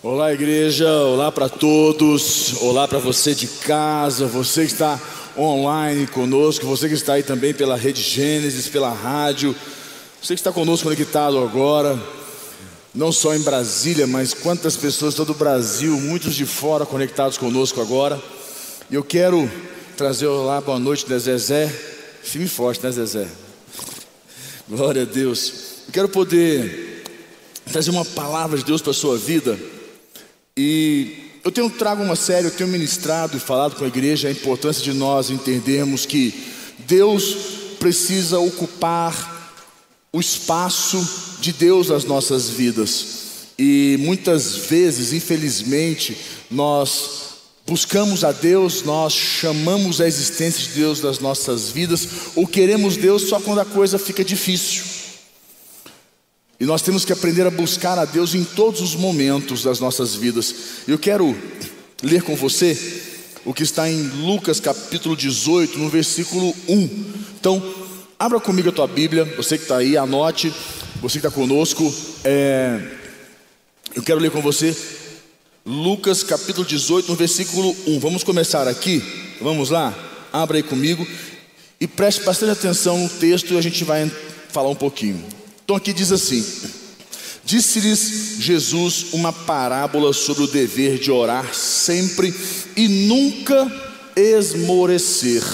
Olá, igreja. Olá para todos. Olá para você de casa, você que está online conosco, você que está aí também pela Rede Gênesis, pela rádio, você que está conosco conectado agora, não só em Brasília, mas quantas pessoas todo o Brasil, muitos de fora conectados conosco agora. E eu quero trazer olá, boa noite, né, Zezé? Firme forte, né, Zezé? Glória a Deus. Eu quero poder trazer uma palavra de Deus para a sua vida. E eu tenho trago uma série, eu tenho ministrado e falado com a igreja a importância de nós entendermos que Deus precisa ocupar o espaço de Deus nas nossas vidas. E muitas vezes, infelizmente, nós buscamos a Deus, nós chamamos a existência de Deus das nossas vidas, ou queremos Deus só quando a coisa fica difícil. E nós temos que aprender a buscar a Deus em todos os momentos das nossas vidas. Eu quero ler com você o que está em Lucas capítulo 18, no versículo 1. Então, abra comigo a tua Bíblia, você que está aí, anote, você que está conosco. É... Eu quero ler com você Lucas capítulo 18, no versículo 1. Vamos começar aqui, vamos lá? Abra aí comigo e preste bastante atenção no texto e a gente vai falar um pouquinho. Então aqui diz assim: Disse-lhes Jesus uma parábola sobre o dever de orar sempre e nunca esmorecer.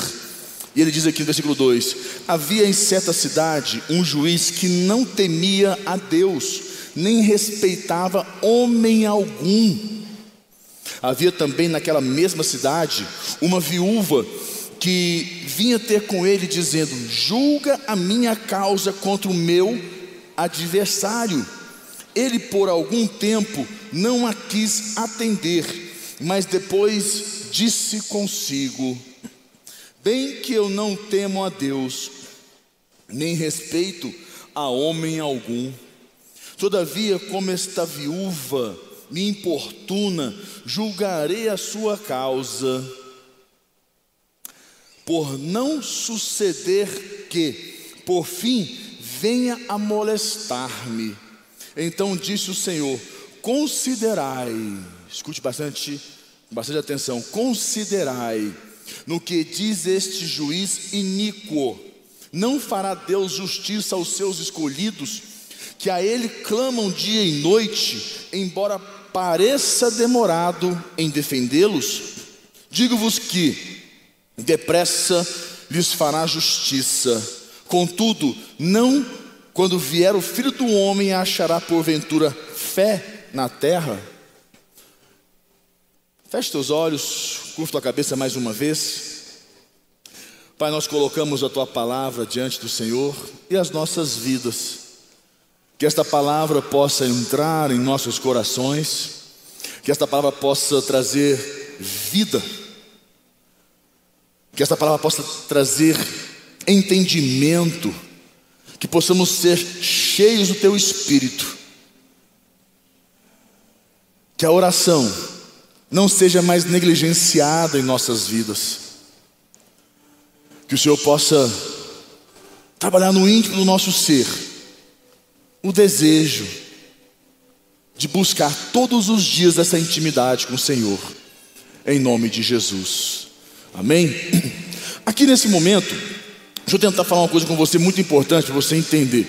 E ele diz aqui no versículo 2: Havia em certa cidade um juiz que não temia a Deus, nem respeitava homem algum. Havia também naquela mesma cidade uma viúva que vinha ter com ele, dizendo: Julga a minha causa contra o meu adversário. Ele por algum tempo não a quis atender, mas depois disse consigo: Bem que eu não temo a Deus, nem respeito a homem algum. Todavia, como esta viúva me importuna, julgarei a sua causa, por não suceder que, por fim, venha a molestar-me. Então disse o Senhor: Considerai, escute bastante, bastante atenção, considerai no que diz este juiz iníquo. Não fará Deus justiça aos seus escolhidos, que a Ele clamam dia e noite, embora pareça demorado em defendê-los? Digo-vos que depressa lhes fará justiça. Contudo, não quando vier o filho do homem achará porventura fé na terra. Feche teus olhos, curva tua cabeça mais uma vez. Pai, nós colocamos a tua palavra diante do Senhor e as nossas vidas. Que esta palavra possa entrar em nossos corações, que esta palavra possa trazer vida, que esta palavra possa trazer entendimento, que possamos ser cheios do Teu Espírito. Que a oração não seja mais negligenciada em nossas vidas. Que o Senhor possa trabalhar no íntimo do nosso ser o desejo de buscar todos os dias essa intimidade com o Senhor, em nome de Jesus. Amém? Aqui nesse momento, Deixa eu tentar falar uma coisa com você muito importante para você entender.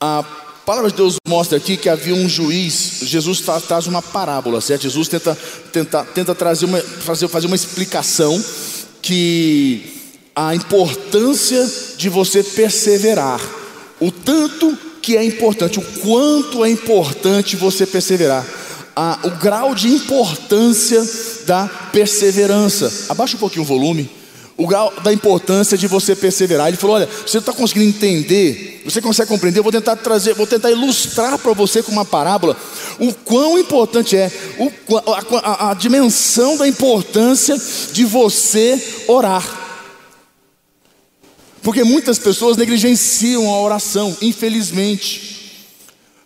A palavra de Deus mostra aqui que havia um juiz, Jesus traz uma parábola, certo? Jesus tenta, tenta, tenta trazer uma, fazer, fazer uma explicação que a importância de você perseverar, o tanto que é importante, o quanto é importante você perseverar, a, o grau de importância da perseverança. Abaixa um pouquinho o volume o grau da importância de você perseverar. Ele falou: Olha, você está conseguindo entender, você consegue compreender? Eu vou tentar trazer, vou tentar ilustrar para você com uma parábola o quão importante é, o, a, a, a dimensão da importância de você orar. Porque muitas pessoas negligenciam a oração, infelizmente.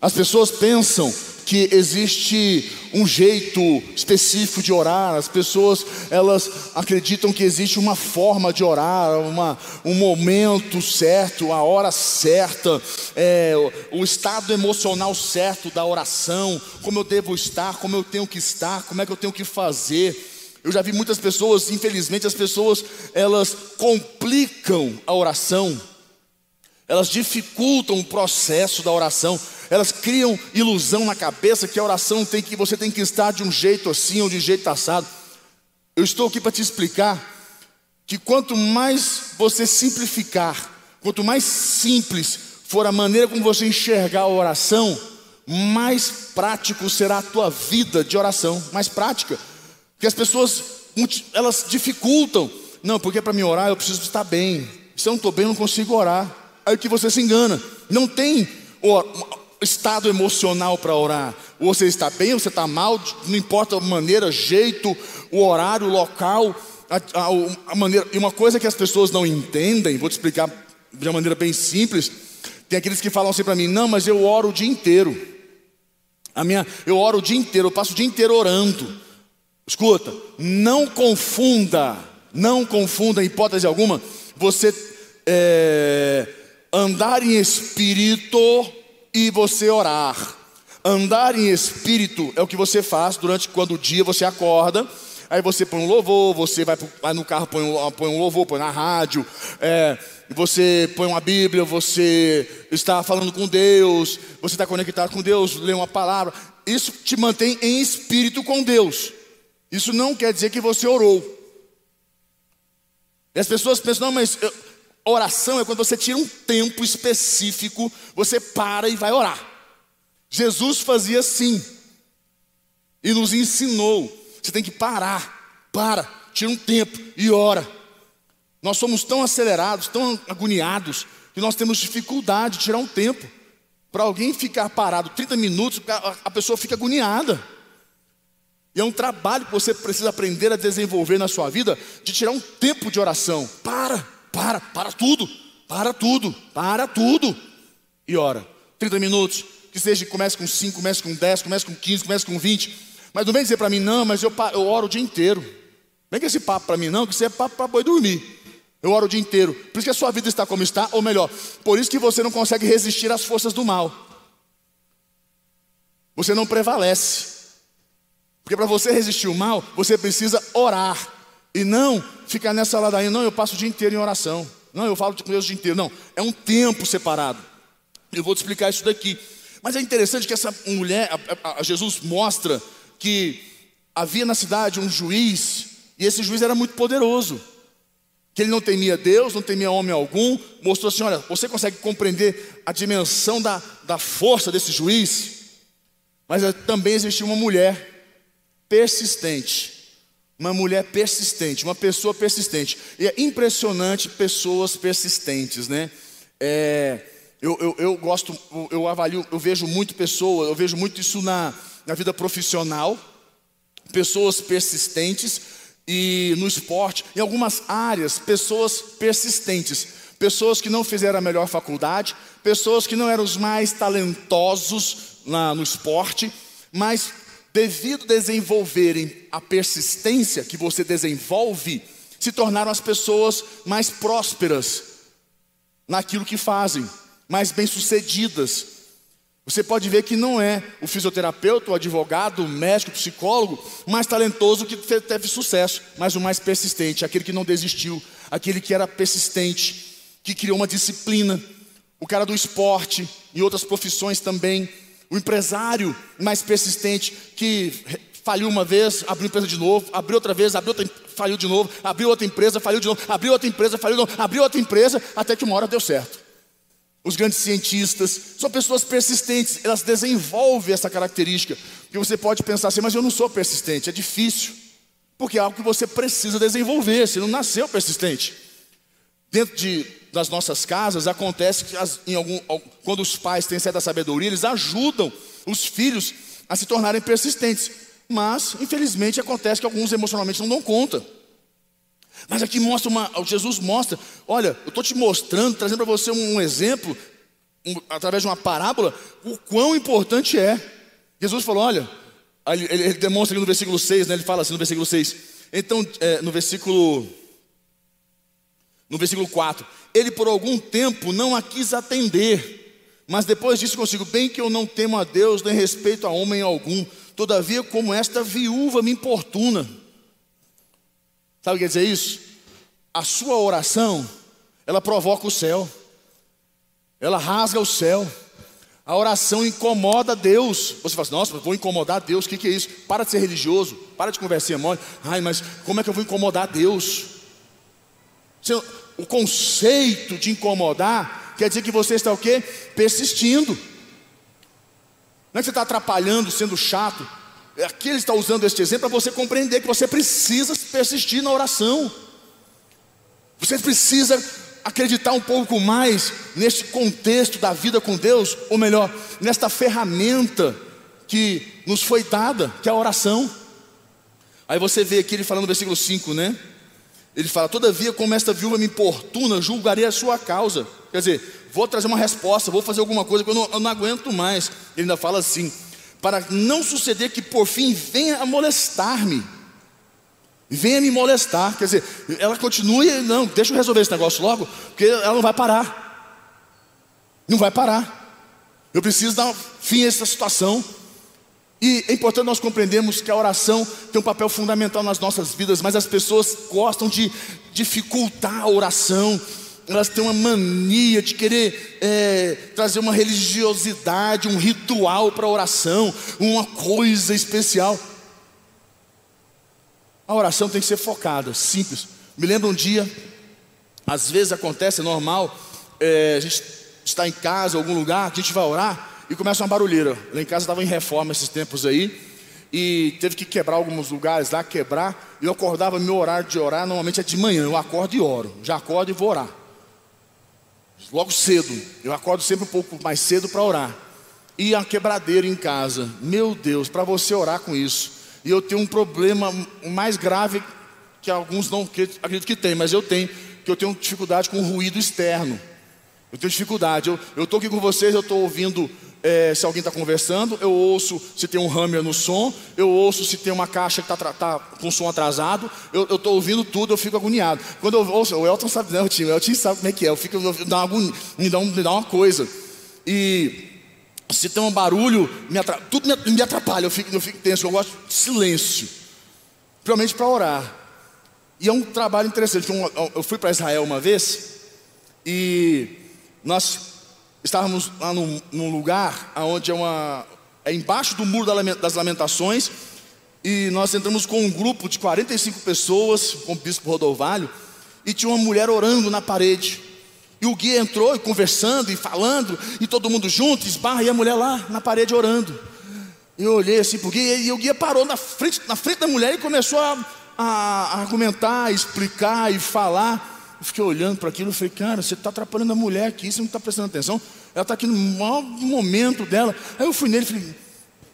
As pessoas pensam que existe um jeito específico de orar. As pessoas elas acreditam que existe uma forma de orar, uma, um momento certo, a hora certa, é, o estado emocional certo da oração, como eu devo estar, como eu tenho que estar, como é que eu tenho que fazer. Eu já vi muitas pessoas, infelizmente, as pessoas elas complicam a oração, elas dificultam o processo da oração, elas criam ilusão na cabeça que a oração tem que você tem que estar de um jeito assim ou de um jeito assado. Eu estou aqui para te explicar que quanto mais você simplificar, quanto mais simples for a maneira como você enxergar a oração, mais prático será a tua vida de oração, mais prática. Que as pessoas elas dificultam. Não, porque para me orar eu preciso estar bem. Se eu não estou bem, eu não consigo orar. Aí que você se engana. Não tem o estado emocional para orar. Ou você está bem, ou você está mal, não importa a maneira, jeito, o horário, o local, a, a, a maneira. E uma coisa que as pessoas não entendem, vou te explicar de uma maneira bem simples. Tem aqueles que falam assim para mim: não, mas eu oro o dia inteiro. A minha, eu oro o dia inteiro, eu passo o dia inteiro orando. Escuta, não confunda, não confunda em hipótese alguma, você é, andar em espírito e você orar. Andar em espírito é o que você faz durante quando o dia você acorda. Aí você põe um louvor, você vai, vai no carro, põe um, põe um louvor, põe na rádio, é, você põe uma Bíblia, você está falando com Deus, você está conectado com Deus, lê uma palavra. Isso te mantém em espírito com Deus. Isso não quer dizer que você orou. E as pessoas pensam, não, mas eu, oração é quando você tira um tempo específico, você para e vai orar. Jesus fazia assim. E nos ensinou. Você tem que parar, para, tira um tempo e ora. Nós somos tão acelerados, tão agoniados, que nós temos dificuldade de tirar um tempo. Para alguém ficar parado 30 minutos, a pessoa fica agoniada. E é um trabalho que você precisa aprender a desenvolver na sua vida, de tirar um tempo de oração. Para, para, para tudo, para tudo, para tudo. E ora, 30 minutos, que seja, comece com 5, comece com 10, comece com 15, comece com 20. Mas não vem dizer para mim, não, mas eu, eu oro o dia inteiro. Vem com esse papo para mim, não, que isso é papo para boi dormir. Eu oro o dia inteiro. Por isso que a sua vida está como está, ou melhor, por isso que você não consegue resistir às forças do mal. Você não prevalece. Porque para você resistir o mal, você precisa orar. E não ficar nessa ladainha, não, eu passo o dia inteiro em oração. Não, eu falo com Deus o dia inteiro. Não, é um tempo separado. Eu vou te explicar isso daqui. Mas é interessante que essa mulher, a, a, Jesus mostra que havia na cidade um juiz, e esse juiz era muito poderoso. Que ele não temia Deus, não temia homem algum. Mostrou assim: olha, você consegue compreender a dimensão da, da força desse juiz? Mas eh, também existia uma mulher persistente. Uma mulher persistente, uma pessoa persistente. E é impressionante pessoas persistentes, né? É, eu, eu, eu, gosto, eu avalio, eu vejo muito pessoa, eu vejo muito isso na, na vida profissional, pessoas persistentes e no esporte, em algumas áreas, pessoas persistentes, pessoas que não fizeram a melhor faculdade, pessoas que não eram os mais talentosos na, no esporte, mas devido desenvolverem a persistência que você desenvolve, se tornaram as pessoas mais prósperas naquilo que fazem, mais bem-sucedidas. Você pode ver que não é o fisioterapeuta, o advogado, o médico, o psicólogo mais talentoso que teve sucesso, mas o mais persistente, aquele que não desistiu, aquele que era persistente, que criou uma disciplina. O cara do esporte e outras profissões também o empresário mais persistente que faliu uma vez, abriu empresa de novo, abriu outra vez, abriu outra, faliu de novo, abriu outra empresa, faliu de novo, abriu outra empresa, faliu de novo, abriu outra empresa, até que uma hora deu certo. Os grandes cientistas são pessoas persistentes, elas desenvolvem essa característica. Que você pode pensar assim, mas eu não sou persistente, é difícil, porque é algo que você precisa desenvolver, você não nasceu persistente. Dentro de das nossas casas, acontece que as, algum, quando os pais têm certa sabedoria, eles ajudam os filhos a se tornarem persistentes. Mas, infelizmente, acontece que alguns emocionalmente não dão conta. Mas aqui mostra uma, Jesus mostra, olha, eu estou te mostrando, trazendo para você um, um exemplo, um, através de uma parábola, o quão importante é. Jesus falou: olha, ele, ele demonstra aqui no versículo 6, né, ele fala assim no versículo 6. Então, é, no versículo. No versículo 4, ele por algum tempo não a quis atender, mas depois disse consigo: Bem que eu não temo a Deus, nem respeito a homem algum, todavia, como esta viúva me importuna. Sabe o que quer dizer isso? A sua oração, ela provoca o céu, ela rasga o céu. A oração incomoda Deus. Você fala assim, nossa, vou incomodar Deus, o que, que é isso? Para de ser religioso, para de conversar mole. Ai, mas como é que eu vou incomodar Deus? O conceito de incomodar quer dizer que você está o quê? Persistindo. Não é que você está atrapalhando, sendo chato. Aqui ele está usando este exemplo para você compreender que você precisa persistir na oração. Você precisa acreditar um pouco mais neste contexto da vida com Deus, ou melhor, nesta ferramenta que nos foi dada, que é a oração. Aí você vê aqui ele falando no versículo 5, né? Ele fala: Todavia, como esta viúva me importuna, julgarei a sua causa. Quer dizer, vou trazer uma resposta, vou fazer alguma coisa que eu não, eu não aguento mais. Ele ainda fala assim: Para não suceder que por fim venha a molestar-me venha me molestar. Quer dizer, ela continua e não, deixa eu resolver esse negócio logo, porque ela não vai parar. Não vai parar. Eu preciso dar fim a essa situação. E é importante nós compreendermos que a oração tem um papel fundamental nas nossas vidas, mas as pessoas gostam de dificultar a oração, elas têm uma mania de querer é, trazer uma religiosidade, um ritual para a oração, uma coisa especial. A oração tem que ser focada, simples. Me lembro um dia, às vezes acontece, é normal, é, a gente está em casa, em algum lugar, a gente vai orar e começa uma barulheira. Lá em casa estava em reforma esses tempos aí, e teve que quebrar alguns lugares lá, quebrar. Eu acordava, meu horário de orar normalmente é de manhã, eu acordo e oro. Já acordo e vou orar. Logo cedo, eu acordo sempre um pouco mais cedo para orar. E a quebradeira em casa, meu Deus, para você orar com isso. E eu tenho um problema mais grave que alguns não acredito que tem, mas eu tenho, que eu tenho dificuldade com o ruído externo. Eu tenho dificuldade. Eu estou aqui com vocês, eu estou ouvindo é, se alguém está conversando, eu ouço se tem um hammer no som, eu ouço se tem uma caixa que está tá com som atrasado, eu estou ouvindo tudo, eu fico agoniado. Quando eu ouço, o Elton sabe, né, o time, o Elton sabe como é que é, eu fico, eu, dá uma, me, dá um, me dá uma coisa. E se tem um barulho, me tudo me, me, atrapalha, eu fico, eu fico tenso, eu gosto de silêncio, principalmente para orar. E é um trabalho interessante. Eu fui para Israel uma vez e nós estávamos lá num, num lugar onde é, uma, é embaixo do muro das lamentações e nós entramos com um grupo de 45 pessoas, com o bispo Rodovalho, e tinha uma mulher orando na parede. E o guia entrou e conversando e falando, e todo mundo junto, esbarra, e a mulher lá na parede orando. Eu olhei assim para o guia, e o guia parou na frente, na frente da mulher e começou a, a, argumentar, explicar e falar. Eu fiquei olhando para aquilo e falei, cara, você está atrapalhando a mulher aqui, você não está prestando atenção. Ela está aqui no maior momento dela. Aí eu fui nele e falei,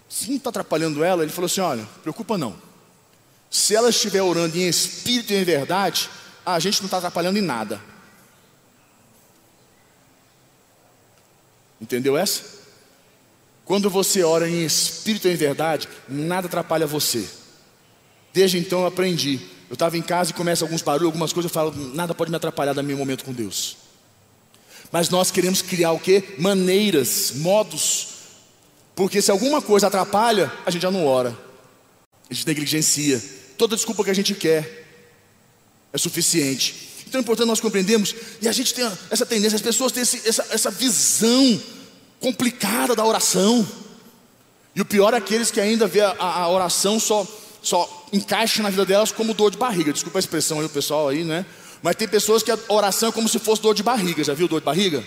se não está atrapalhando ela, ele falou assim: olha, preocupa não. Se ela estiver orando em espírito e em verdade, a gente não está atrapalhando em nada. Entendeu essa? Quando você ora em espírito e em verdade, nada atrapalha você. Desde então eu aprendi. Eu estava em casa e começa alguns barulhos, algumas coisas, eu falo, nada pode me atrapalhar do meu momento com Deus. Mas nós queremos criar o que? Maneiras, modos. Porque se alguma coisa atrapalha, a gente já não ora. A gente negligencia. Toda desculpa que a gente quer é suficiente. Então é importante nós compreendermos, e a gente tem essa tendência, as pessoas têm esse, essa, essa visão complicada da oração. E o pior é aqueles que ainda vê a, a oração só, só encaixa na vida delas como dor de barriga. Desculpa a expressão aí, o pessoal aí, né? Mas tem pessoas que a oração é como se fosse dor de barriga. Já viu dor de barriga?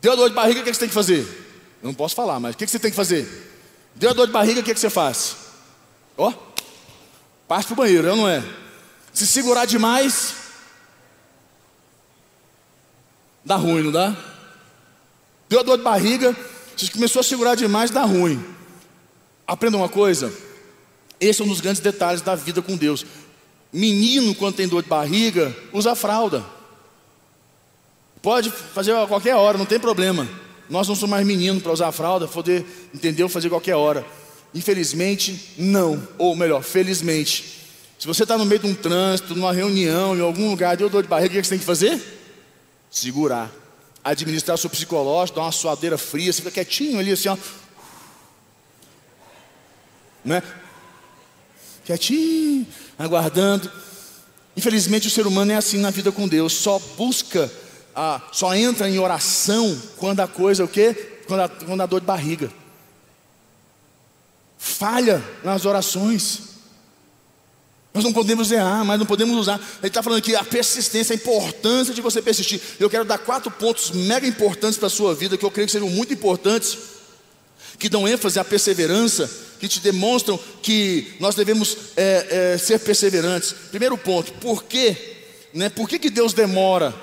Deu dor de barriga, o que, é que você tem que fazer? Eu não posso falar, mas o que, é que você tem que fazer? Deu dor de barriga, o que, é que você faz? Ó, oh, parte para o banheiro, eu não é? Se segurar demais, Dá ruim, não dá? Deu dor de barriga, você começou a segurar demais, dá ruim. Aprenda uma coisa: esse é um dos grandes detalhes da vida com Deus. Menino, quando tem dor de barriga, usa fralda. Pode fazer a qualquer hora, não tem problema. Nós não somos mais meninos para usar fralda, poder, entendeu? Fazer qualquer hora. Infelizmente, não. Ou melhor, felizmente. Se você está no meio de um trânsito, numa reunião, em algum lugar, deu dor de barriga, o que você tem que fazer? Segurar. Administrar seu psicológico, dar uma suadeira fria, você fica quietinho ali assim, ó. Né? Quietinho, aguardando. Infelizmente o ser humano é assim na vida com Deus, só busca, ah, só entra em oração quando a coisa, o quê? Quando a, quando a dor de barriga. Falha nas orações. Nós não podemos errar, mas não podemos usar. Ele está falando aqui a persistência, a importância de você persistir. Eu quero dar quatro pontos mega importantes para a sua vida, que eu creio que sejam muito importantes, que dão ênfase à perseverança, que te demonstram que nós devemos é, é, ser perseverantes. Primeiro ponto, por quê? Né? Por que, que Deus demora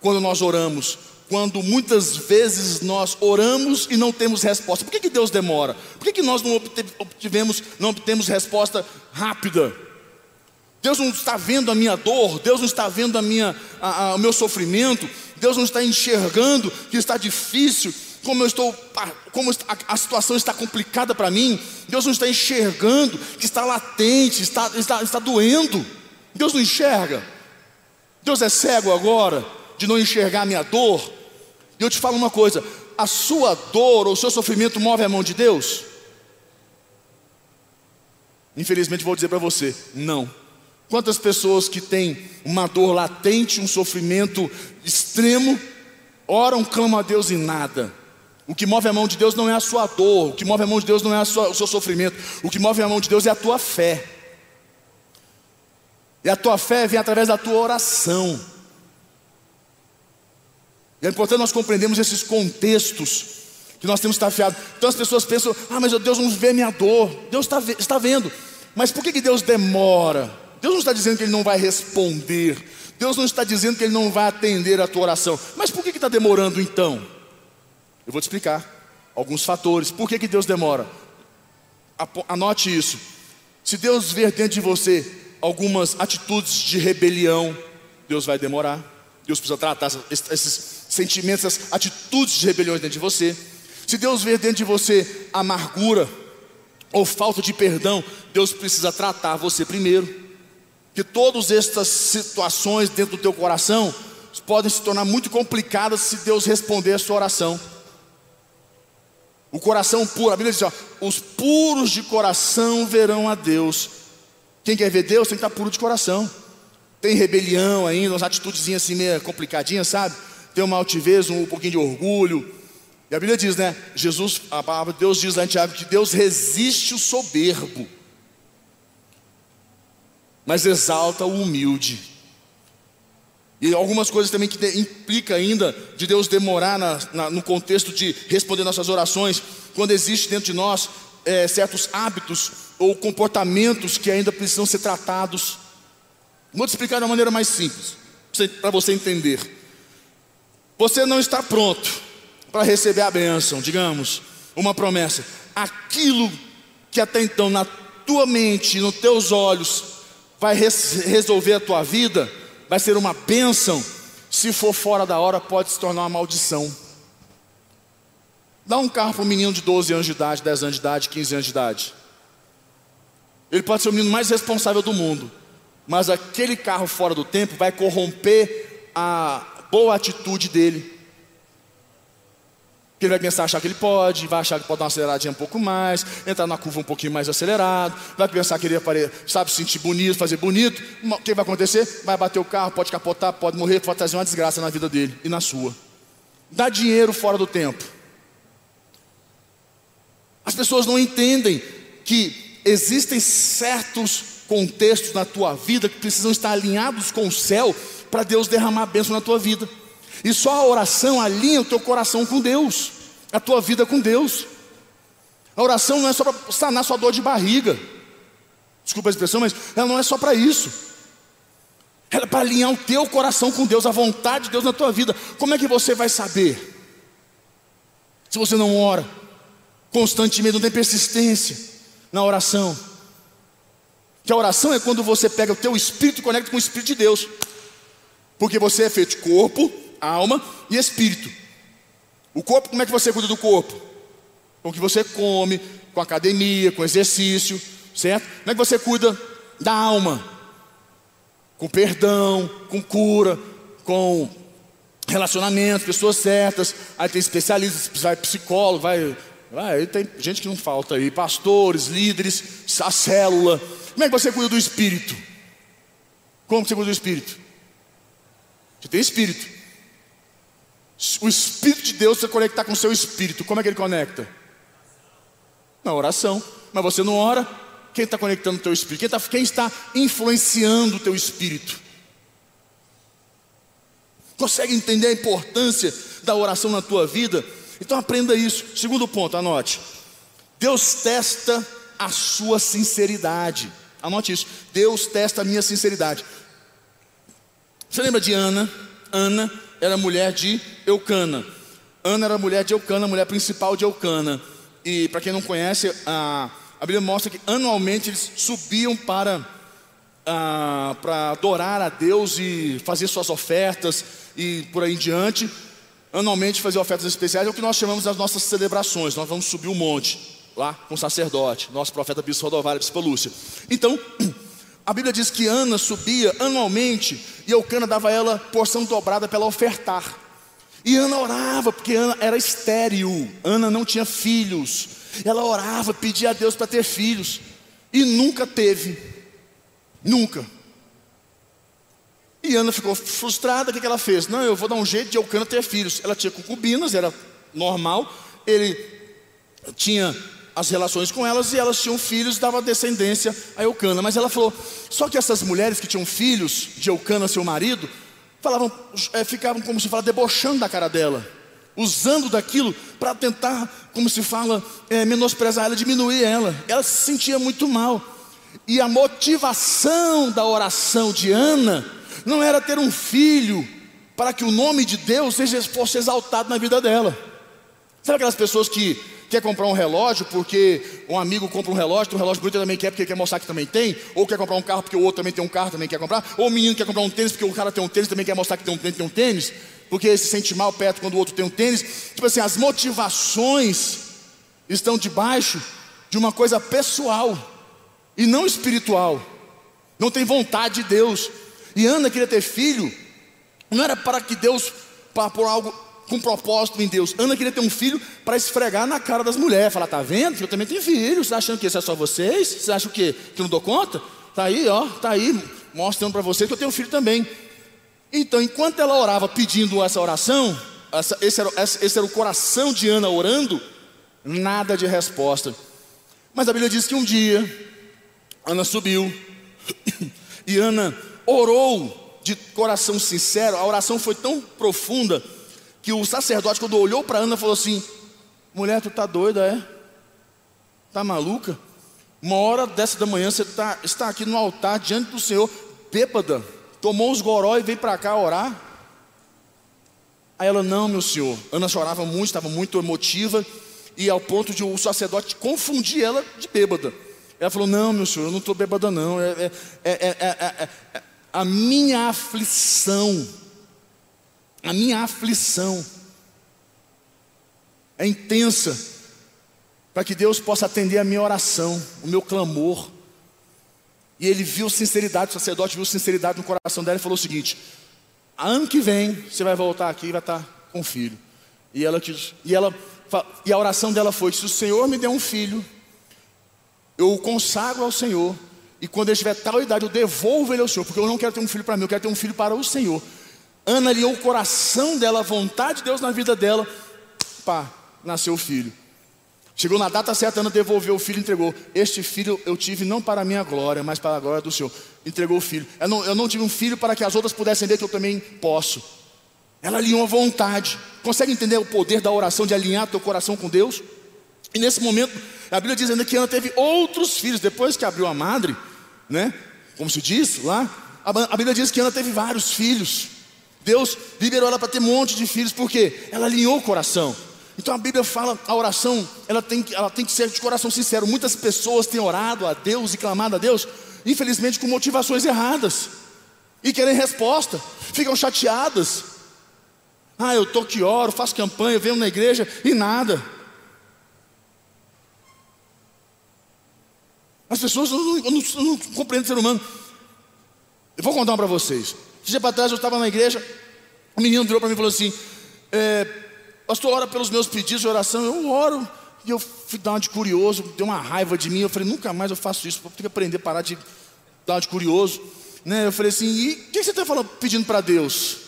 quando nós oramos? Quando muitas vezes nós oramos e não temos resposta. Por que, que Deus demora? Por que, que nós não obtivemos, não obtemos resposta rápida? Deus não está vendo a minha dor, Deus não está vendo a minha, a, a, o meu sofrimento, Deus não está enxergando que está difícil, como eu estou, como a, situação está complicada para mim, Deus não está enxergando que está latente, está, está, está doendo. Deus não enxerga. Deus é cego agora de não enxergar a minha dor. E eu te falo uma coisa: a sua dor ou o seu sofrimento move a mão de Deus? Infelizmente vou dizer para você, não. Quantas pessoas que têm uma dor latente, um sofrimento extremo, oram, clamam a Deus e nada. O que move a mão de Deus não é a sua dor, o que move a mão de Deus não é sua, o seu sofrimento, o que move a mão de Deus é a tua fé. E a tua fé vem através da tua oração. E é importante nós compreendermos esses contextos que nós temos que estar afiados. Então as pessoas pensam, ah, mas Deus não vê minha dor. Deus está, está vendo. Mas por que, que Deus demora? Deus não está dizendo que Ele não vai responder. Deus não está dizendo que Ele não vai atender a tua oração. Mas por que está demorando então? Eu vou te explicar alguns fatores. Por que, que Deus demora? Anote isso. Se Deus ver dentro de você algumas atitudes de rebelião, Deus vai demorar. Deus precisa tratar esses sentimentos, essas atitudes de rebelião dentro de você. Se Deus ver dentro de você amargura ou falta de perdão, Deus precisa tratar você primeiro que todas estas situações dentro do teu coração podem se tornar muito complicadas se Deus responder a sua oração. O coração puro, a Bíblia diz: ó, os puros de coração verão a Deus. Quem quer ver Deus tem que estar puro de coração. Tem rebelião ainda, umas atitudes assim meio complicadinhas, sabe? Tem uma altivez, um pouquinho de orgulho. E a Bíblia diz, né? Jesus, a palavra de Deus diz lá em Tiago que Deus resiste o soberbo mas exalta o humilde. E algumas coisas também que implica ainda de Deus demorar na, na, no contexto de responder nossas orações, quando existe dentro de nós é, certos hábitos ou comportamentos que ainda precisam ser tratados. Vou te explicar de uma maneira mais simples, para você entender. Você não está pronto para receber a bênção, digamos, uma promessa. Aquilo que até então na tua mente, nos teus olhos, vai resolver a tua vida, vai ser uma bênção, se for fora da hora, pode se tornar uma maldição. Dá um carro para um menino de 12 anos de idade, 10 anos de idade, 15 anos de idade. Ele pode ser o menino mais responsável do mundo, mas aquele carro fora do tempo vai corromper a boa atitude dele. Porque ele vai pensar achar que ele pode, vai achar que pode dar uma aceleradinha um pouco mais, entrar na curva um pouquinho mais acelerado, vai pensar que ele sabe, sentir bonito, fazer bonito. O que vai acontecer? Vai bater o carro, pode capotar, pode morrer, pode trazer uma desgraça na vida dele e na sua. Dá dinheiro fora do tempo. As pessoas não entendem que existem certos contextos na tua vida que precisam estar alinhados com o céu para Deus derramar a bênção na tua vida. E só a oração alinha o teu coração com Deus, a tua vida com Deus. A oração não é só para sanar sua dor de barriga. Desculpa a expressão, mas ela não é só para isso. Ela é para alinhar o teu coração com Deus, a vontade de Deus na tua vida. Como é que você vai saber? Se você não ora constantemente, não tem persistência na oração. Que a oração é quando você pega o teu espírito e conecta com o espírito de Deus. Porque você é feito corpo, alma e espírito. O corpo, como é que você cuida do corpo? com o que você come, com academia, com exercício, certo? Como é que você cuida da alma? Com perdão, com cura, com relacionamento, pessoas certas. Aí tem especialistas, vai psicólogo, vai, vai, tem gente que não falta aí, pastores, líderes, a célula. Como é que você cuida do espírito? Como você cuida do espírito? Você tem espírito. O espírito de Deus você conectar com o seu espírito. Como é que ele conecta? Na oração. Mas você não ora, quem está conectando o teu espírito? Quem, tá, quem está influenciando o teu espírito? Consegue entender a importância da oração na tua vida? Então aprenda isso. Segundo ponto, anote. Deus testa a sua sinceridade. Anote isso. Deus testa a minha sinceridade. Você lembra de Ana? Ana era mulher de Eucana. Ana era mulher de Eucana, mulher principal de Eucana. E para quem não conhece, a, a Bíblia mostra que anualmente eles subiam para, para adorar a Deus e fazer suas ofertas e por aí em diante. Anualmente fazer ofertas especiais é o que nós chamamos das nossas celebrações. Nós vamos subir um monte lá com o sacerdote, nosso profeta Bispo Rodovalho, Bispo Lúcia. Então, a Bíblia diz que Ana subia anualmente e Eucana dava a ela porção dobrada para ela ofertar. E Ana orava, porque Ana era estéril, Ana não tinha filhos. Ela orava, pedia a Deus para ter filhos. E nunca teve. Nunca. E Ana ficou frustrada, o que, ela fez? Não, eu vou dar um jeito de Eucana ter filhos. Ela tinha concubinas, era normal. Ele tinha as relações com elas e elas tinham filhos, dava descendência a Eucana. Mas ela falou: só que essas mulheres que tinham filhos de Eucana, seu marido, falavam, é, ficavam como se fala, debochando da cara dela, usando daquilo para tentar, como se fala, é, menosprezar ela, diminuir ela. Ela se sentia muito mal. E a motivação da oração de Ana não era ter um filho para que o nome de Deus seja, fosse exaltado na vida dela. Sabe aquelas pessoas que quer comprar um relógio porque um amigo compra um relógio, um relógio bonito também quer porque quer mostrar que também tem, ou quer comprar um carro porque o outro também tem um carro, também quer comprar, ou o menino quer comprar um tênis porque o cara tem um tênis, também quer mostrar que tem um, tem um tênis, porque se sente mal perto quando o outro tem um tênis. Tipo assim, as motivações estão debaixo de uma coisa pessoal e não espiritual. Não tem vontade de Deus. E Ana queria ter filho, não era para que Deus, para por algo com propósito em Deus. Ana queria ter um filho para esfregar na cara das mulheres. Falar, tá vendo? Eu também tenho filho. Você achando que isso é só vocês? Você acha o quê? Que eu não dou conta? Tá aí, ó, tá aí, mostrando para vocês que eu tenho filho também. Então, enquanto ela orava pedindo essa oração, essa, esse, era, esse era o coração de Ana orando, nada de resposta. Mas a Bíblia diz que um dia, Ana subiu, e Ana orou de coração sincero, a oração foi tão profunda que o sacerdote, quando olhou para Ana, falou assim: Mulher, tu tá doida, é? Tá maluca? Uma hora dessa da manhã você tá, está aqui no altar diante do Senhor, bêbada, tomou os goró e veio para cá orar. Aí ela, não, meu senhor. Ana chorava muito, estava muito emotiva, e ao ponto de o sacerdote confundir ela de bêbada. Ela falou: Não, meu senhor, eu não estou bêbada, não. É, é, é, é, a minha aflição a minha aflição é intensa, para que Deus possa atender a minha oração, o meu clamor. E ele viu sinceridade, o sacerdote viu sinceridade no coração dela e falou o seguinte: ano que vem você vai voltar aqui e vai estar com o filho. E ela, e ela e a oração dela foi: se o Senhor me der um filho, eu o consagro ao Senhor. E quando ele tiver tal idade, eu devolvo ele ao Senhor, porque eu não quero ter um filho para mim, eu quero ter um filho para o Senhor. Ana alinhou o coração dela, a vontade de Deus na vida dela, pá, nasceu o filho. Chegou na data certa, Ana devolveu o filho e entregou. Este filho eu tive não para a minha glória, mas para a glória do Senhor. Entregou o filho. Eu não, eu não tive um filho para que as outras pudessem ver que eu também posso. Ela alinhou a vontade. Consegue entender o poder da oração de alinhar teu coração com Deus? E nesse momento, a Bíblia diz ainda que Ana teve outros filhos. Depois que abriu a madre, né? Como se diz lá, a Bíblia diz que Ana teve vários filhos. Deus liberou ela para ter um monte de filhos, porque ela alinhou o coração. Então a Bíblia fala, a oração, ela tem, que, ela tem que ser de coração sincero. Muitas pessoas têm orado a Deus e clamado a Deus, infelizmente com motivações erradas. E querem resposta, ficam chateadas. Ah, eu tô que oro, faço campanha, venho na igreja e nada. As pessoas não, não, não compreendem o ser humano. Eu vou contar para vocês. Dia para trás eu estava na igreja, o menino virou para mim e falou assim: é, Pastor, ora pelos meus pedidos de oração. Eu oro. E eu fui dar uma de curioso, deu uma raiva de mim. Eu falei: Nunca mais eu faço isso, vou ter que aprender a parar de dar uma de curioso. Né? Eu falei assim: E o que você está falando, pedindo para Deus?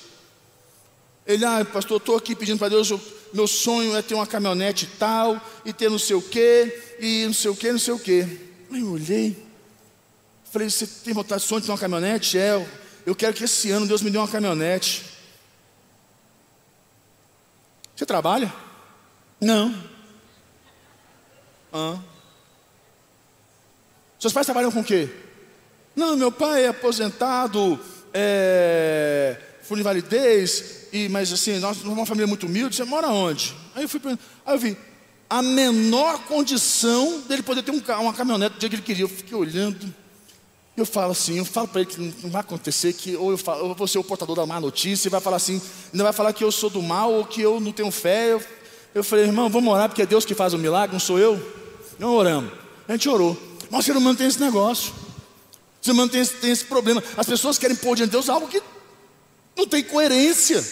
Ele, ah, pastor, eu estou aqui pedindo para Deus, eu, meu sonho é ter uma caminhonete tal, e ter não sei o quê, e não sei o quê, não sei o quê. Aí eu olhei, falei, você tem vontade de sonho de ter uma caminhonete? É, eu quero que esse ano Deus me dê uma caminhonete. Você trabalha? Não. Ah. Seus pais trabalham com o quê? Não, meu pai é aposentado, é, de validez, e, mas assim, nós somos uma família muito humilde, você mora onde? Aí eu fui aí eu vi a menor condição dele poder ter um, uma caminhonete do dia que ele queria. Eu fiquei olhando, eu falo assim, eu falo para ele que não vai acontecer, que ou eu, falo, eu vou ser o portador da má notícia, e vai falar assim, ainda vai falar que eu sou do mal ou que eu não tenho fé. Eu, eu falei, irmão, vamos orar, porque é Deus que faz o milagre, não sou eu. Não oramos. A gente orou. Mas o ser humano tem esse negócio. O ser humano tem esse, tem esse problema. As pessoas querem pôr diante de Deus algo que não tem coerência.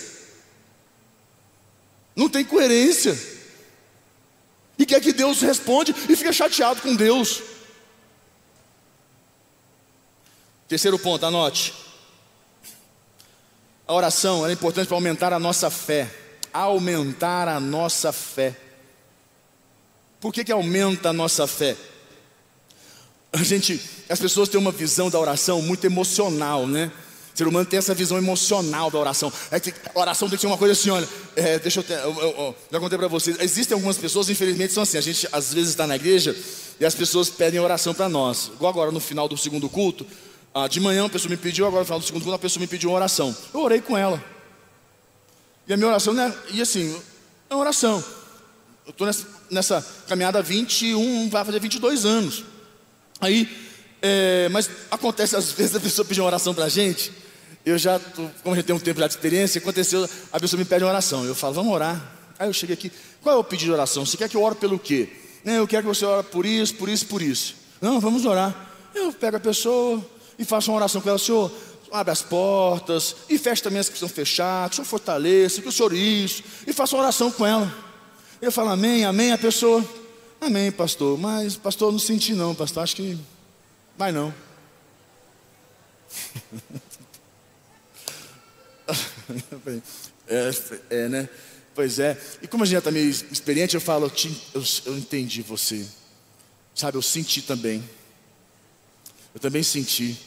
Não tem coerência. E quer que Deus responde e fica chateado com Deus. Terceiro ponto, anote. A oração é importante para aumentar a nossa fé. Aumentar a nossa fé. Por que, que aumenta a nossa fé? A gente, as pessoas têm uma visão da oração muito emocional, né? O ser humano tem essa visão emocional da oração. É que a oração tem que ser uma coisa assim, olha, é, deixa eu, ter, eu, eu, eu já contei para vocês. Existem algumas pessoas, infelizmente, são assim. A gente às vezes está na igreja e as pessoas pedem oração para nós. Igual agora no final do segundo culto, ah, de manhã uma pessoa me pediu, agora no do segundo culto, uma pessoa me pediu uma oração. Eu orei com ela. E a minha oração, né? E assim, é uma oração. Eu estou nessa, nessa caminhada há 21, vai fazer 22 anos. Aí, é, mas acontece às vezes a pessoa pedir uma oração para a gente. Eu já, como a gente tem um tempo de experiência, aconteceu, a pessoa me pede uma oração. Eu falo, vamos orar. Aí eu cheguei aqui, qual é o pedido de oração? Você quer que eu ore pelo quê? Eu quero que você ore por isso, por isso, por isso. Não, vamos orar. Eu pego a pessoa e faço uma oração com ela, Senhor, abre as portas e feche também as que estão fechadas, que o Senhor fortaleça, que o Senhor isso, e faço uma oração com ela. Eu falo amém, amém, a pessoa, amém, pastor, mas pastor, não senti não, pastor, acho que vai não. é, é, né? Pois é. E como a gente já está meio experiente, eu falo, eu, eu, eu entendi você. Sabe, eu senti também. Eu também senti.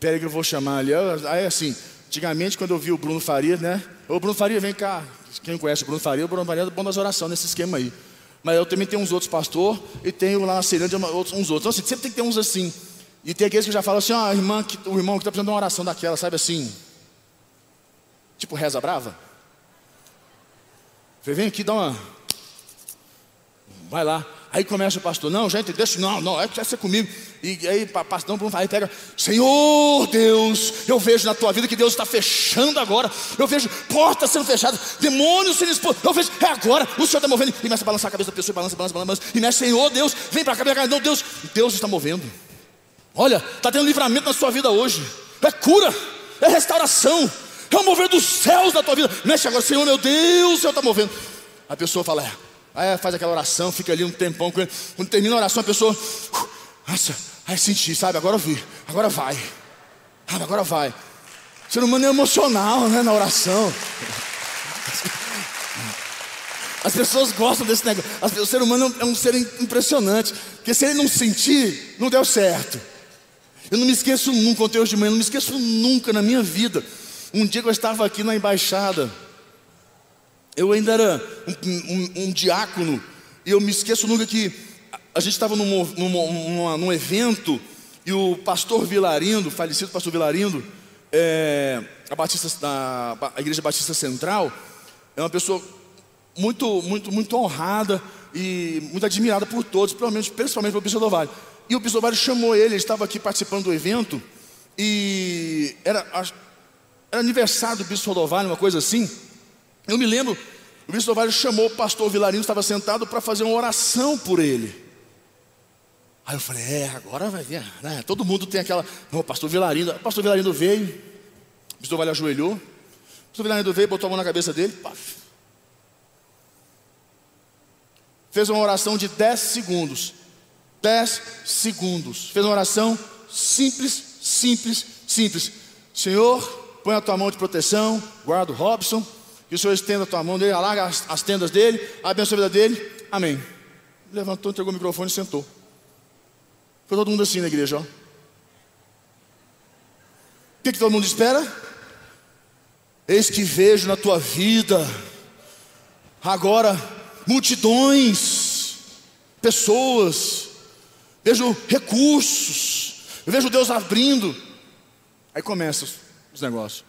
Pera que eu vou chamar ali. Aí assim, antigamente quando eu vi o Bruno Faria, né? Ô Bruno Faria, vem cá. Quem conhece o Bruno Faria, o Bruno Faria é do bom das orações nesse esquema aí. Mas eu também tenho uns outros pastores e tenho lá na Ceilândia uns outros. Então assim, sempre tem que ter uns assim. E tem aqueles que já falam assim, ó, ah, irmã, que, o irmão que está precisando de uma oração daquela, sabe assim? Tipo reza brava. Você vem aqui, dá uma. Vai lá. Aí começa o pastor, não, gente, deixa, não, não, é que vai ser comigo. E aí, pastor, não, aí pega, Senhor Deus, eu vejo na tua vida que Deus está fechando agora. Eu vejo portas sendo fechadas, demônios sendo expostos. Eu vejo, é agora, o Senhor está movendo. E começa a balançar a cabeça da pessoa, balança, balança, balança. E mexe, Senhor Deus, vem para cá, vem cá. Não, Deus, Deus está movendo. Olha, está tendo livramento na sua vida hoje. É cura, é restauração, é o mover dos céus da tua vida. Mexe agora, Senhor, meu Deus, o Senhor está movendo. A pessoa fala, é. Aí faz aquela oração, fica ali um tempão. Quando termina a oração, a pessoa. Nossa, aí senti, sabe? Agora vi, agora vai. Agora vai. O ser humano é emocional, né? Na oração. As pessoas gostam desse negócio. O ser humano é um ser impressionante. Porque se ele não sentir, não deu certo. Eu não me esqueço nunca, ontem hoje de manhã, não me esqueço nunca na minha vida. Um dia que eu estava aqui na embaixada. Eu ainda era um, um, um diácono, e eu me esqueço nunca que a gente estava num, num, num, evento, e o pastor Vilarindo, falecido pastor Vilarindo, é, a, Batista, a, a Igreja Batista Central, é uma pessoa muito, muito, muito honrada e muito admirada por todos, principalmente, principalmente pelo Bispo Vale. E o Bispo Vale chamou ele, ele estava aqui participando do evento, e era, era aniversário do Bispo Rodovalho, uma coisa assim. Eu me lembro, o bispo Vale chamou o pastor Vilarino, estava sentado para fazer uma oração por ele. Aí eu falei, é, agora vai vir, né? Todo mundo tem aquela. Não, pastor Vilarindo. O pastor Vilarindo veio, o pastor Vale ajoelhou. O pastor Vilarindo veio, botou a mão na cabeça dele, paf. Fez uma oração de 10 segundos. 10 segundos. Fez uma oração simples, simples, simples. Senhor, põe a tua mão de proteção, guarda o Robson, que o Senhor estenda a tua mão dele, alarga as, as tendas dele, abençoe a vida dele. Amém. Levantou, entregou o microfone e sentou. Foi todo mundo assim na igreja, ó. O que, que todo mundo espera? Eis que vejo na tua vida agora multidões, pessoas, vejo recursos, vejo Deus abrindo. Aí começam os negócios.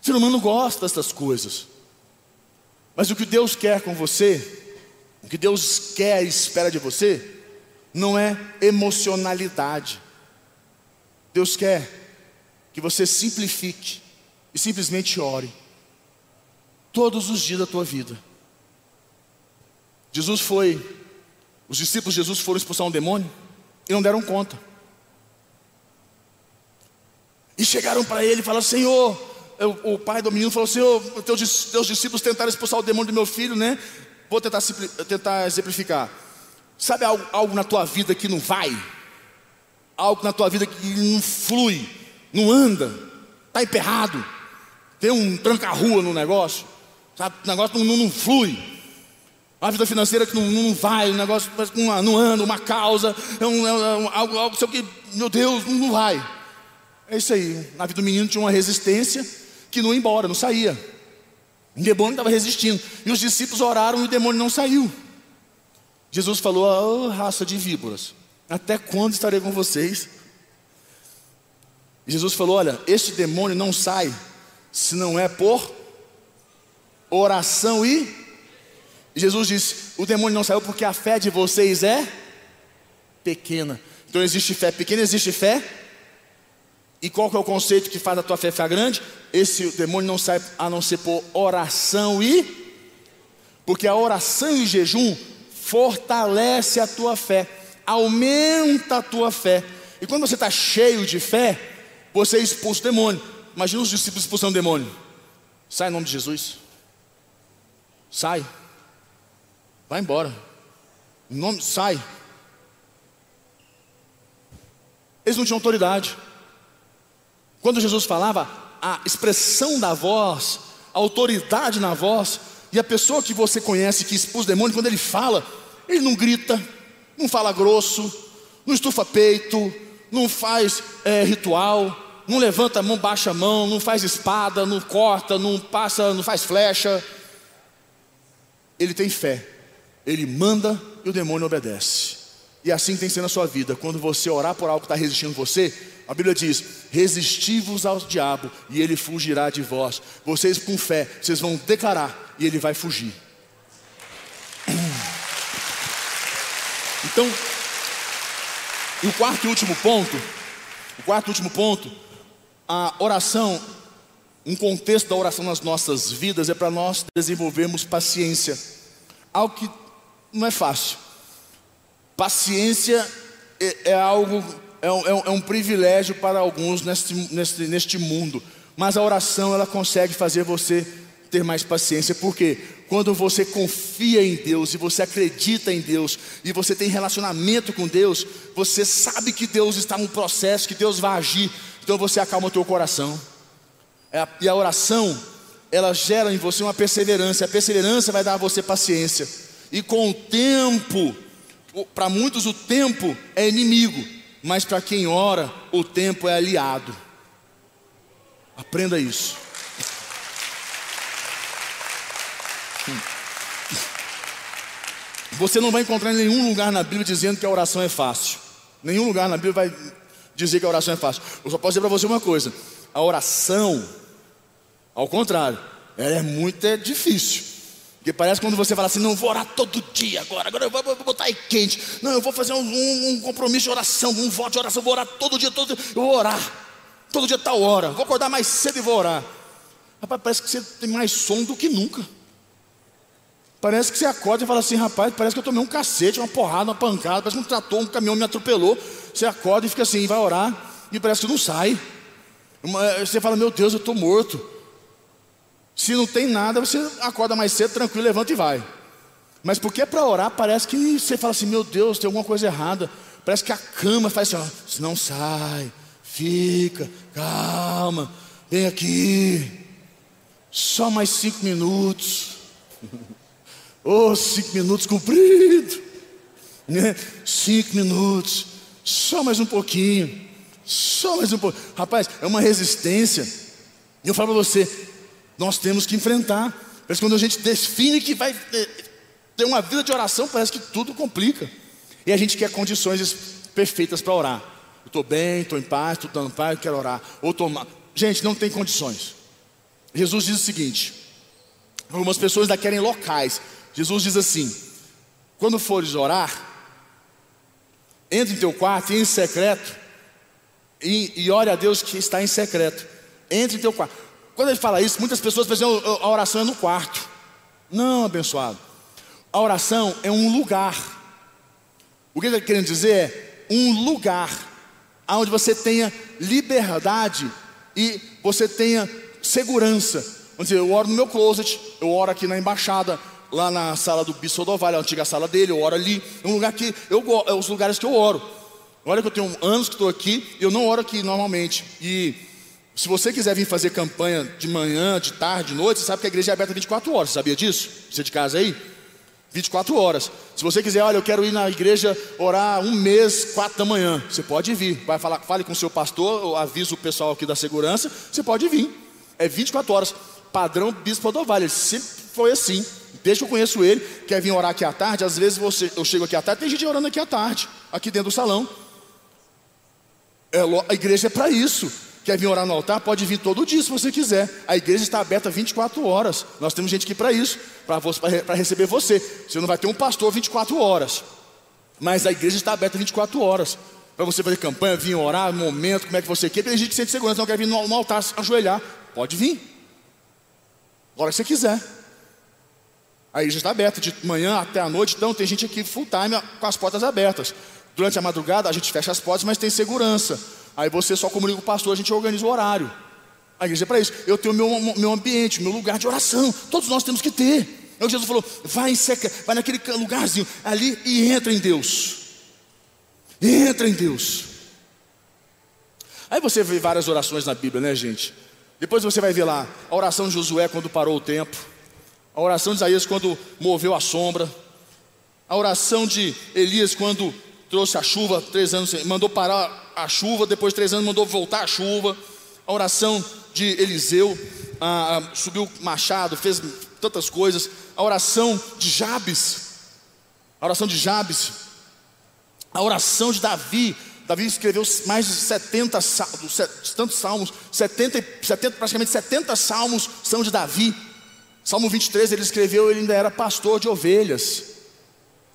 O ser humano gosta dessas coisas. Mas o que Deus quer com você, o que Deus quer e espera de você, não é emocionalidade. Deus quer que você simplifique e simplesmente ore todos os dias da tua vida. Jesus foi, os discípulos de Jesus foram expulsar um demônio e não deram conta. E chegaram para ele e falaram: Senhor, o pai do menino falou: Senhor, teus, teus discípulos tentaram expulsar o demônio do meu filho, né? Vou tentar, tentar exemplificar. Sabe algo, algo na tua vida que não vai? Algo na tua vida que não flui, não anda, está emperrado, tem um tranca-rua no negócio, sabe? o negócio não, não, não flui. A vida financeira que não, não vai, o negócio não, não anda, uma causa, é um, é um, algo, algo sei que, meu Deus, não vai. É isso aí. Na vida do menino tinha uma resistência que não ia embora, não saía. O demônio estava resistindo. E os discípulos oraram e o demônio não saiu. Jesus falou: oh, raça de víboras, até quando estarei com vocês? E Jesus falou: Olha, este demônio não sai se não é por oração e. e Jesus disse: O demônio não saiu porque a fé de vocês é pequena. Então existe fé pequena, existe fé. E qual que é o conceito que faz a tua fé ficar grande? Esse demônio não sai a não ser por oração e. Porque a oração e o jejum fortalece a tua fé, aumenta a tua fé. E quando você está cheio de fé, você expulsa o demônio. Imagina os discípulos expulsando o demônio. Sai em nome de Jesus. Sai. Vai embora. Em nome, sai. Eles não tinham autoridade. Quando Jesus falava, a expressão da voz, a autoridade na voz, e a pessoa que você conhece que expulsa demônio, quando ele fala, ele não grita, não fala grosso, não estufa peito, não faz é, ritual, não levanta a mão, baixa a mão, não faz espada, não corta, não passa, não faz flecha. Ele tem fé, ele manda e o demônio obedece. E assim tem sido na sua vida. Quando você orar por algo que está resistindo você, a Bíblia diz: resisti-vos ao diabo e ele fugirá de vós. Vocês com fé, vocês vão declarar e ele vai fugir. Então, e o quarto e último ponto, o quarto e último ponto, a oração, um contexto da oração nas nossas vidas é para nós desenvolvermos paciência, algo que não é fácil. Paciência é, é algo, é um, é um, privilégio para alguns neste, neste, neste mundo, mas a oração ela consegue fazer você ter mais paciência, porque quando você confia em Deus e você acredita em Deus e você tem relacionamento com Deus, você sabe que Deus está no processo, que Deus vai agir, então você acalma o teu coração. É e a oração, ela gera em você uma perseverança, a perseverança vai dar a você paciência. E com o tempo, para muitos o tempo é inimigo, mas para quem ora, o tempo é aliado. Aprenda isso. Você não vai encontrar em nenhum lugar na Bíblia dizendo que a oração é fácil. Nenhum lugar na Bíblia vai dizer que a oração é fácil. Eu só posso dizer para você uma coisa: a oração, ao contrário, ela é muito é difícil. Porque parece quando você fala assim, não vou orar todo dia agora, agora eu vou, vou botar aí quente. Não, eu vou fazer um, um, um, compromisso de oração, um voto de oração, vou orar todo dia, todo dia, eu vou orar. Todo dia tal hora, vou acordar mais cedo e vou orar. Rapaz, parece que você tem mais som do que nunca. Parece que você acorda e fala assim, rapaz, parece que eu tomei um cacete, uma porrada, uma pancada, parece que um trator, um caminhão me atropelou. Você acorda e fica assim, vai orar, e parece que não sai. Você fala, meu Deus, eu estou morto. Se não tem nada, você acorda mais cedo, tranquilo, levanta e vai. Mas porque é para orar, parece que você fala assim, meu Deus, tem alguma coisa errada. Parece que a cama faz assim, ó, não sai, fica, calma, vem aqui. Só mais cinco minutos. Oh, cinco minutos cumprido. Né? Cinco minutos. Só mais um pouquinho. Só mais um pouquinho. Rapaz, é uma resistência. E eu falo para você, nós temos que enfrentar. Que quando a gente define que vai eh, ter uma vida de oração, parece que tudo complica. E a gente quer condições perfeitas para orar. Eu estou bem, estou em paz, estou dando paz, quero orar. Ou tomar. Gente, não tem condições. Jesus diz o seguinte: algumas pessoas ainda querem locais. Jesus diz assim: quando fores orar, entre em teu quarto e em secreto, e, e ore a Deus que está em secreto. Entre em teu quarto. Quando ele fala isso, muitas pessoas pensam que a oração é no quarto. Não, abençoado. A oração é um lugar. O que ele está querendo dizer é um lugar onde você tenha liberdade e você tenha segurança. Vamos dizer, eu oro no meu closet, eu oro aqui na embaixada, lá na sala do Bispo Odovalho, a antiga sala dele, eu oro ali. É um lugar que eu é os lugares que eu oro. Olha que eu tenho anos que estou aqui, eu não oro aqui normalmente. E se você quiser vir fazer campanha de manhã, de tarde, de noite, você sabe que a igreja é aberta 24 horas. Sabia disso? Você de casa aí? 24 horas. Se você quiser, olha, eu quero ir na igreja orar um mês, quatro da manhã. Você pode vir. Vai falar, fale com o seu pastor, avisa o pessoal aqui da segurança. Você pode vir. É 24 horas. Padrão Bispo Odovalho. Ele sempre foi assim. Desde que eu conheço ele, quer vir orar aqui à tarde. Às vezes você, eu chego aqui à tarde, tem gente orando aqui à tarde, aqui dentro do salão. É, a igreja é para isso. Quer vir orar no altar? Pode vir todo dia se você quiser. A igreja está aberta 24 horas. Nós temos gente aqui para isso, para receber você. Você não vai ter um pastor 24 horas. Mas a igreja está aberta 24 horas. Para você fazer campanha, vir orar, momento, como é que você quer. Tem gente que sente segurança, não quer vir no, no altar ajoelhar. Pode vir. Agora que você quiser. A igreja está aberta de manhã até a noite, então tem gente aqui full time com as portas abertas. Durante a madrugada a gente fecha as portas, mas tem segurança. Aí você só comunica com o pastor, a gente organiza o horário. A igreja é para isso. Eu tenho meu, meu ambiente, meu lugar de oração. Todos nós temos que ter. Aí Jesus falou: vai seca, vai naquele lugarzinho ali e entra em Deus. Entra em Deus. Aí você vê várias orações na Bíblia, né, gente? Depois você vai ver lá a oração de Josué quando parou o tempo. A oração de Isaías quando moveu a sombra. A oração de Elias quando trouxe a chuva, três anos, mandou parar a chuva, depois de três anos mandou voltar a chuva. A oração de Eliseu, ah, subiu machado, fez tantas coisas. A oração de Jabes, a oração de Jabes, a oração de Davi. Davi escreveu mais de 70 tantos salmos, 70, 70, praticamente 70 salmos são de Davi. Salmo 23 ele escreveu, ele ainda era pastor de ovelhas,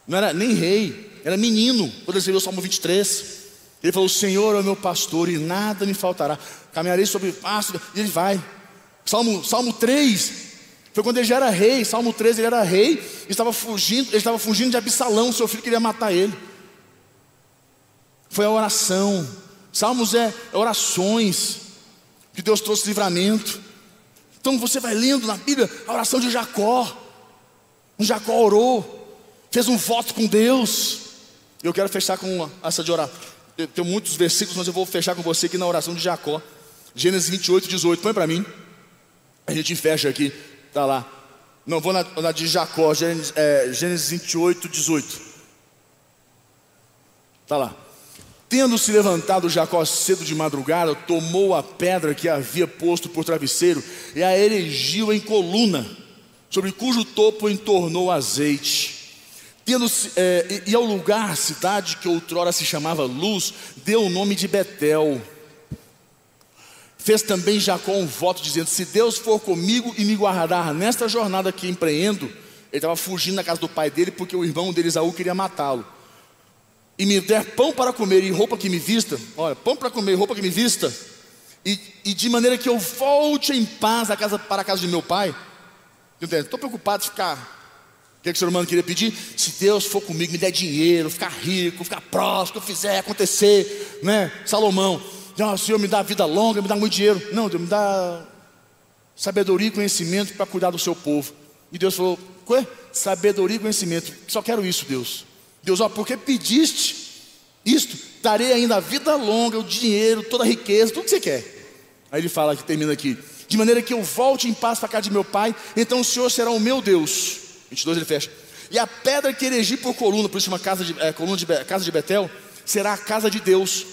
não era nem rei, era menino, quando ele escreveu o Salmo 23. Ele falou: O Senhor é o meu pastor e nada me faltará. Caminharei sobre pasto, e ele vai. Salmo, Salmo 3 foi quando ele já era rei. Salmo 3 ele era rei, estava fugindo, ele estava fugindo de Absalão, seu filho queria matar ele. Foi a oração. Salmos é orações que Deus trouxe livramento. Então você vai lendo na Bíblia a oração de Jacó. Jacó orou, fez um voto com Deus. Eu quero fechar com essa de orar. Tenho muitos versículos, mas eu vou fechar com você aqui na oração de Jacó. Gênesis 28, 18. Põe para mim. A gente fecha aqui. Tá lá. Não, vou na, na de Jacó, Gênesis, é, Gênesis 28, 18. Tá lá. Tendo se levantado Jacó cedo de madrugada, tomou a pedra que havia posto por travesseiro e a erigiu em coluna, sobre cujo topo entornou azeite. Tendo, é, e ao lugar, cidade que outrora se chamava Luz, deu o nome de Betel. Fez também Jacó um voto, dizendo: Se Deus for comigo e me guardar nesta jornada que empreendo, ele estava fugindo da casa do pai dele, porque o irmão dele, Isaú, queria matá-lo. E me der pão para comer e roupa que me vista, olha, pão para comer e roupa que me vista, e, e, de maneira que eu volte em paz casa, para a casa de meu pai, estou preocupado de ficar que, que o ser humano queria pedir? Se Deus for comigo, me der dinheiro, ficar rico, ficar próximo, que eu fizer acontecer, né? Salomão, o Senhor me dá vida longa, me dá muito dinheiro. Não, Deus me dá sabedoria e conhecimento para cuidar do seu povo. E Deus falou: Quê? Sabedoria e conhecimento. Só quero isso, Deus. Deus, ó, porque pediste isto, darei ainda a vida longa, o dinheiro, toda a riqueza, tudo que você quer. Aí ele fala que termina aqui: de maneira que eu volte em paz para casa de meu pai, então o Senhor será o meu Deus. 22 ele fecha. E a pedra que erigi por coluna, por isso casa de, é, coluna de, casa de Betel, será a casa de Deus.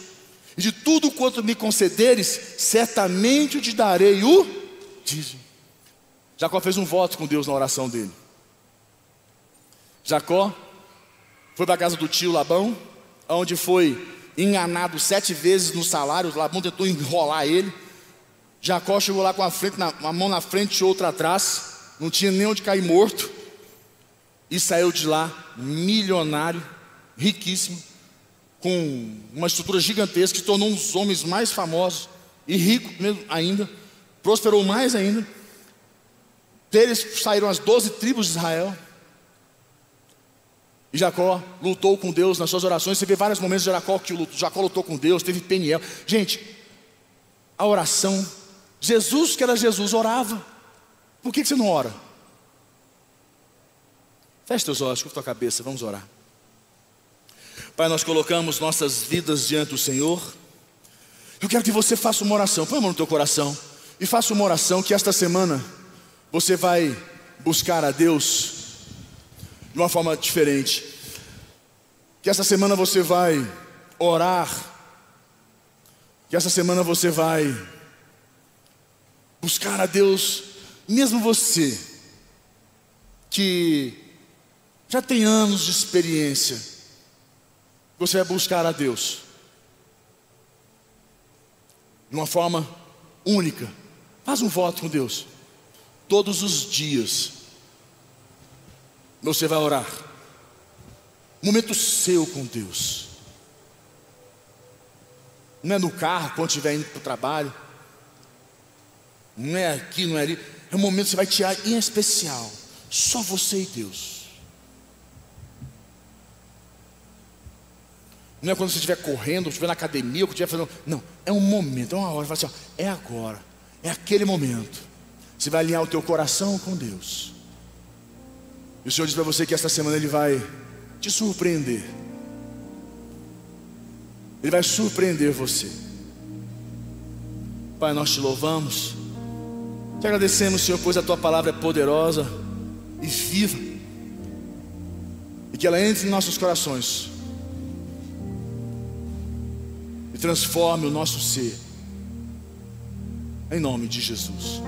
E de tudo quanto me concederes, certamente te darei o dízimo. Jacó fez um voto com Deus na oração dele. Jacó foi para a casa do tio Labão, onde foi enganado sete vezes no salário. Labão tentou enrolar ele. Jacó chegou lá com a, frente, uma mão na frente e outra atrás, não tinha nem onde cair morto e saiu de lá milionário, riquíssimo, com uma estrutura gigantesca, que tornou um dos homens mais famosos e rico ainda, prosperou mais ainda. Deles saíram as doze tribos de Israel. E Jacó lutou com Deus nas suas orações. Você vê vários momentos de Jacó que lutou, Jacó lutou com Deus, teve Peniel. Gente, a oração, Jesus, que era Jesus, orava. Por que você não ora? Feche teus olhos, curta tua cabeça, vamos orar. Pai, nós colocamos nossas vidas diante do Senhor. Eu quero que você faça uma oração, põe a mão no teu coração e faça uma oração que esta semana você vai buscar a Deus de uma forma diferente. Que esta semana você vai orar. Que esta semana você vai buscar a Deus, mesmo você que já tem anos de experiência, você vai buscar a Deus de uma forma única. Faz um voto com Deus. Todos os dias você vai orar. Momento seu com Deus. Não é no carro quando estiver indo para o trabalho. Não é aqui, não é ali. É um momento que você vai tirar em especial. Só você e Deus. Não é quando você estiver correndo, estiver na academia, ou estiver fazendo. Não, é um momento, é uma hora. Fala assim, ó, é agora, é aquele momento. Você vai alinhar o teu coração com Deus. E o Senhor diz para você que esta semana Ele vai te surpreender. Ele vai surpreender você. Pai, nós te louvamos. Te agradecemos, Senhor, pois a tua palavra é poderosa e viva. E que ela entre em nossos corações transforme o nosso ser. Em nome de Jesus.